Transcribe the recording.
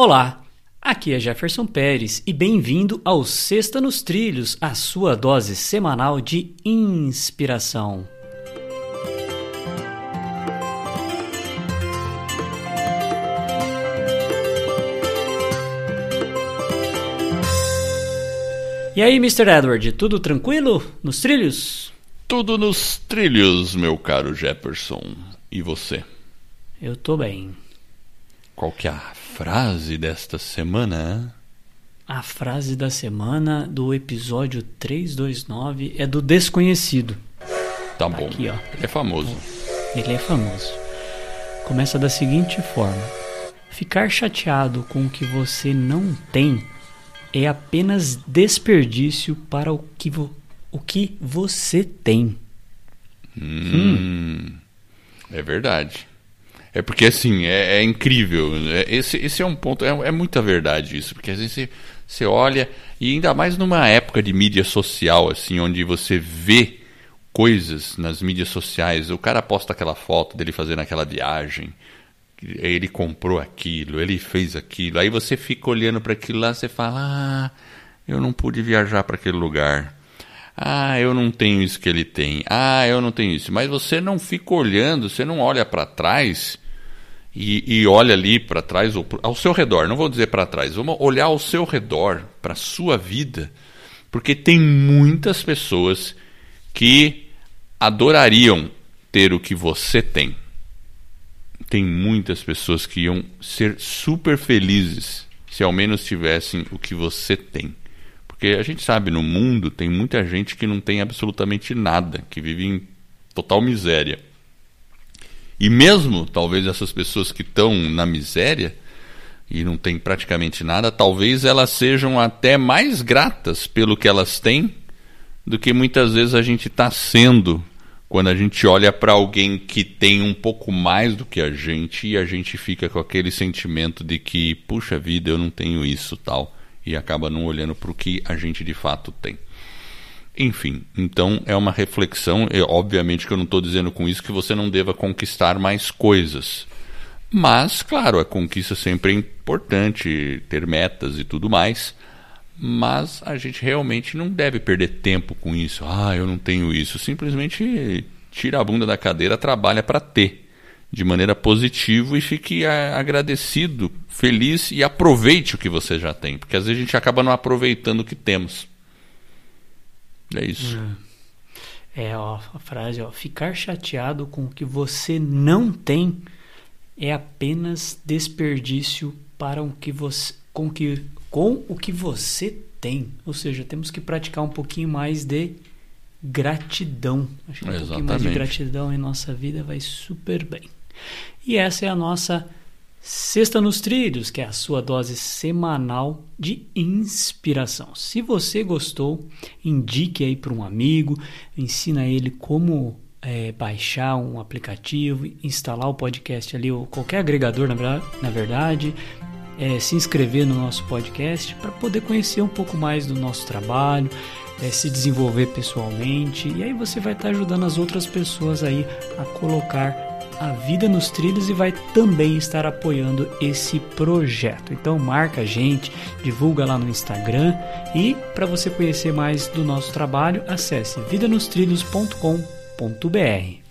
Olá, aqui é Jefferson Pérez e bem-vindo ao Sexta nos Trilhos, a sua dose semanal de inspiração. E aí, Mr. Edward, tudo tranquilo nos trilhos? Tudo nos trilhos, meu caro Jefferson. E você? Eu tô bem. Qual que é a frase desta semana? A frase da semana do episódio 329 é do Desconhecido. Tá bom. Aqui, ó. Ele é famoso. Ele é famoso. Começa da seguinte forma: Ficar chateado com o que você não tem é apenas desperdício para o que, vo o que você tem. Hum, É verdade. É porque assim, é, é incrível. É, esse, esse é um ponto, é, é, muita verdade isso. Porque às vezes você, você olha, e ainda mais numa época de mídia social, assim, onde você vê coisas nas mídias sociais, o cara posta aquela foto dele fazendo aquela viagem, ele comprou aquilo, ele fez aquilo, aí você fica olhando para aquilo lá, você fala, ah, eu não pude viajar para aquele lugar. Ah, eu não tenho isso que ele tem. Ah, eu não tenho isso. Mas você não fica olhando, você não olha para trás e, e, olha ali para trás, ou ao seu redor. Não vou dizer para trás, vamos olhar ao seu redor, para sua vida, porque tem muitas pessoas que adorariam ter o que você tem. Tem muitas pessoas que iam ser super felizes se ao menos tivessem o que você tem. Porque a gente sabe, no mundo tem muita gente que não tem absolutamente nada, que vive em total miséria. E mesmo, talvez, essas pessoas que estão na miséria e não têm praticamente nada, talvez elas sejam até mais gratas pelo que elas têm do que muitas vezes a gente está sendo quando a gente olha para alguém que tem um pouco mais do que a gente e a gente fica com aquele sentimento de que, puxa vida, eu não tenho isso tal e acaba não olhando para o que a gente de fato tem. Enfim, então é uma reflexão. E, obviamente que eu não estou dizendo com isso que você não deva conquistar mais coisas. Mas, claro, a conquista sempre é importante, ter metas e tudo mais. Mas a gente realmente não deve perder tempo com isso. Ah, eu não tenho isso. Simplesmente tira a bunda da cadeira, trabalha para ter de maneira positiva e fique agradecido, feliz e aproveite o que você já tem, porque às vezes a gente acaba não aproveitando o que temos. É isso. É, é ó, a frase, ó, ficar chateado com o que você não tem é apenas desperdício para o que você com que com o que você tem. Ou seja, temos que praticar um pouquinho mais de gratidão. Acho que um pouquinho mais de gratidão em nossa vida vai super bem. E essa é a nossa Sexta nos Trilhos, que é a sua dose semanal de inspiração. Se você gostou, indique aí para um amigo, ensina ele como é, baixar um aplicativo, instalar o podcast ali, ou qualquer agregador, na verdade, é, se inscrever no nosso podcast para poder conhecer um pouco mais do nosso trabalho, é, se desenvolver pessoalmente, e aí você vai estar ajudando as outras pessoas aí a colocar a Vida nos Trilhos e vai também estar apoiando esse projeto. Então marca a gente, divulga lá no Instagram e para você conhecer mais do nosso trabalho, acesse vidanostrilhos.com.br.